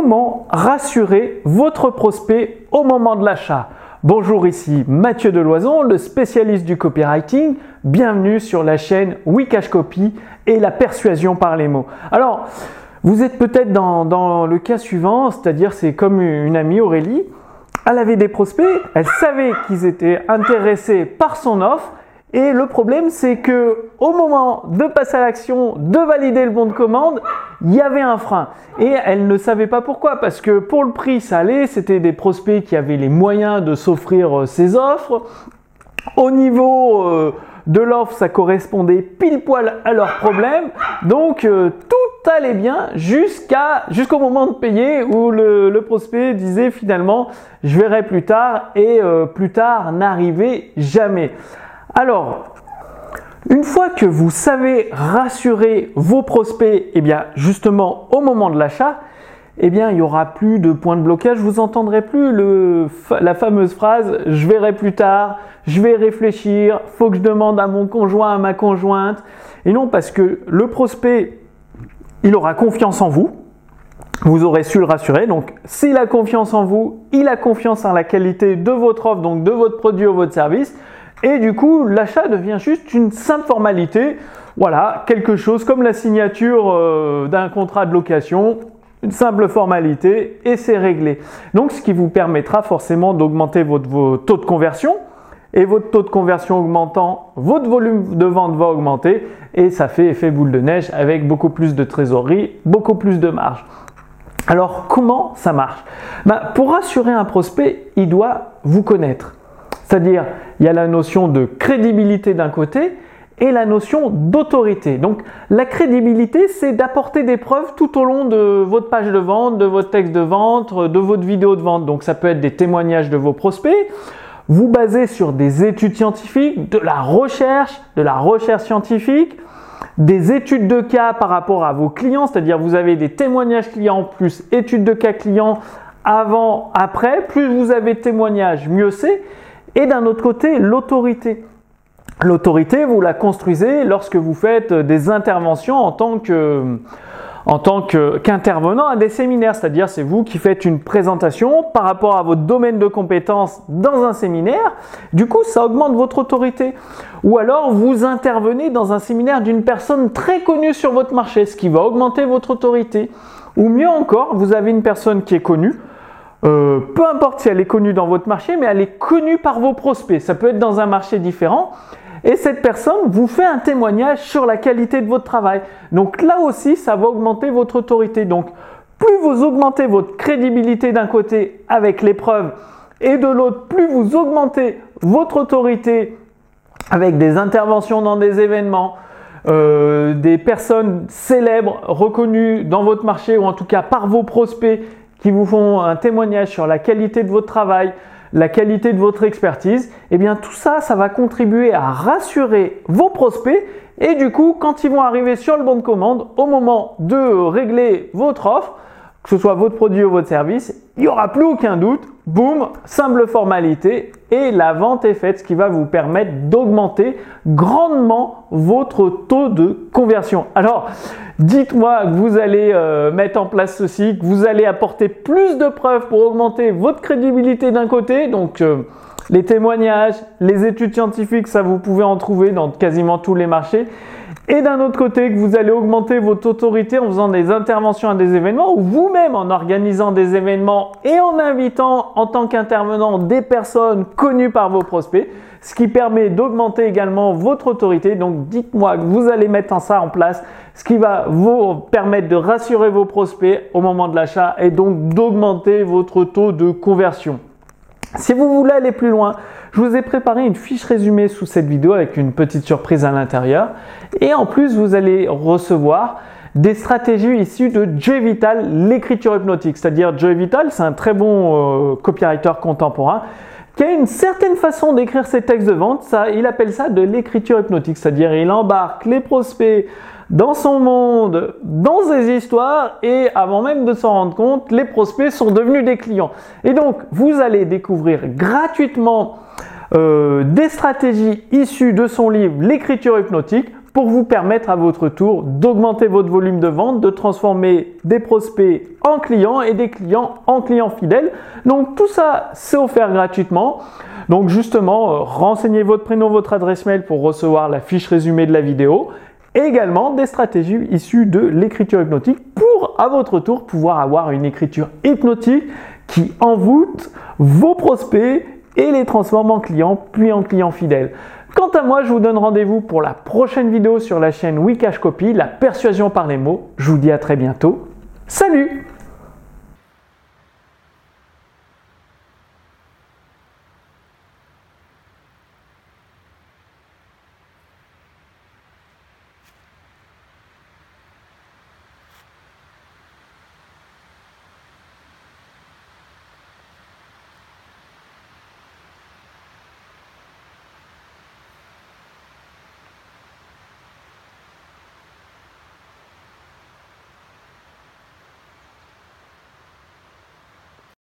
comment rassurer votre prospect au moment de l'achat. Bonjour, ici Mathieu Deloison, le spécialiste du copywriting. Bienvenue sur la chaîne Wikash Copy et la persuasion par les mots. Alors, vous êtes peut-être dans, dans, le cas suivant, c'est-à-dire c'est comme une amie Aurélie. Elle avait des prospects, elle savait qu'ils étaient intéressés par son offre, et le problème, c'est que au moment de passer à l'action, de valider le bon de commande, il y avait un frein. Et elle ne savait pas pourquoi, parce que pour le prix, ça allait, c'était des prospects qui avaient les moyens de s'offrir euh, ces offres. Au niveau euh, de l'offre, ça correspondait pile poil à leurs problèmes. Donc euh, tout allait bien jusqu'à jusqu'au moment de payer où le, le, prospect disait finalement je verrai plus tard et plus tard n'arrivait jamais. Alors, une fois que vous savez rassurer vos prospects, eh bien justement au moment de l'achat, eh bien il n'y aura plus de point de blocage, vous entendrez plus la fameuse phrase je verrai plus tard, je vais réfléchir, faut que je demande à mon conjoint, à ma conjointe. Et non, parce que le prospect, il aura confiance en vous, vous aurez su le rassurer. Donc, s'il a confiance en vous, il a confiance en la qualité de votre offre, donc de votre produit ou votre service. Et du coup, l'achat devient juste une simple formalité. Voilà, quelque chose comme la signature euh, d'un contrat de location, une simple formalité et c'est réglé. Donc, ce qui vous permettra forcément d'augmenter votre, vos taux de conversion. Et votre taux de conversion augmentant, votre volume de vente va augmenter et ça fait effet boule de neige avec beaucoup plus de trésorerie, beaucoup plus de marge. Alors comment ça marche? Ben, Pour rassurer un prospect, il doit vous connaître. C'est-à-dire, il y a la notion de crédibilité d'un côté et la notion d'autorité. Donc, la crédibilité, c'est d'apporter des preuves tout au long de votre page de vente, de votre texte de vente, de votre vidéo de vente. Donc, ça peut être des témoignages de vos prospects. Vous basez sur des études scientifiques, de la recherche, de la recherche scientifique, des études de cas par rapport à vos clients, c'est-à-dire vous avez des témoignages clients plus études de cas clients avant, après. Plus vous avez témoignages, mieux c'est. Et d'un autre côté, l'autorité. L'autorité, vous la construisez lorsque vous faites des interventions en tant que en tant qu'intervenant à des séminaires, c'est-à-dire c'est vous qui faites une présentation par rapport à votre domaine de compétences dans un séminaire, du coup ça augmente votre autorité. Ou alors vous intervenez dans un séminaire d'une personne très connue sur votre marché, ce qui va augmenter votre autorité. Ou mieux encore, vous avez une personne qui est connue, euh, peu importe si elle est connue dans votre marché, mais elle est connue par vos prospects. Ça peut être dans un marché différent. Et cette personne vous fait un témoignage sur la qualité de votre travail. Donc là aussi, ça va augmenter votre autorité. Donc plus vous augmentez votre crédibilité d'un côté avec les preuves et de l'autre, plus vous augmentez votre autorité avec des interventions dans des événements, euh, des personnes célèbres, reconnues dans votre marché ou en tout cas par vos prospects qui vous font un témoignage sur la qualité de votre travail, la qualité de votre expertise, eh bien tout ça, ça va contribuer à rassurer vos prospects et du coup, quand ils vont arriver sur le bon de commande, au moment de régler votre offre, que ce soit votre produit ou votre service, il n'y aura plus aucun doute. Boum, simple formalité et la vente est faite, ce qui va vous permettre d'augmenter grandement votre taux de conversion. Alors, dites-moi que vous allez euh, mettre en place ceci, que vous allez apporter plus de preuves pour augmenter votre crédibilité d'un côté, donc euh, les témoignages, les études scientifiques, ça vous pouvez en trouver dans quasiment tous les marchés. Et d'un autre côté, que vous allez augmenter votre autorité en faisant des interventions à des événements ou vous-même en organisant des événements et en invitant en tant qu'intervenant des personnes connues par vos prospects, ce qui permet d'augmenter également votre autorité. Donc dites-moi que vous allez mettre ça en place, ce qui va vous permettre de rassurer vos prospects au moment de l'achat et donc d'augmenter votre taux de conversion. Si vous voulez aller plus loin, je vous ai préparé une fiche résumée sous cette vidéo avec une petite surprise à l'intérieur. Et en plus, vous allez recevoir des stratégies issues de Joy Vital, l'écriture hypnotique. C'est-à-dire Joy Vital, c'est un très bon euh, copywriter contemporain qui a une certaine façon d'écrire ses textes de vente. Ça, il appelle ça de l'écriture hypnotique. C'est-à-dire il embarque les prospects dans son monde, dans ses histoires, et avant même de s'en rendre compte, les prospects sont devenus des clients. Et donc, vous allez découvrir gratuitement euh, des stratégies issues de son livre L'écriture hypnotique pour vous permettre à votre tour d'augmenter votre volume de vente, de transformer des prospects en clients et des clients en clients fidèles. Donc tout ça, c'est offert gratuitement. Donc justement, euh, renseignez votre prénom, votre adresse mail pour recevoir la fiche résumée de la vidéo également des stratégies issues de l'écriture hypnotique pour à votre tour pouvoir avoir une écriture hypnotique qui envoûte vos prospects et les transforme en clients puis en clients fidèles. Quant à moi, je vous donne rendez-vous pour la prochaine vidéo sur la chaîne Wikash Copy, la persuasion par les mots. Je vous dis à très bientôt. Salut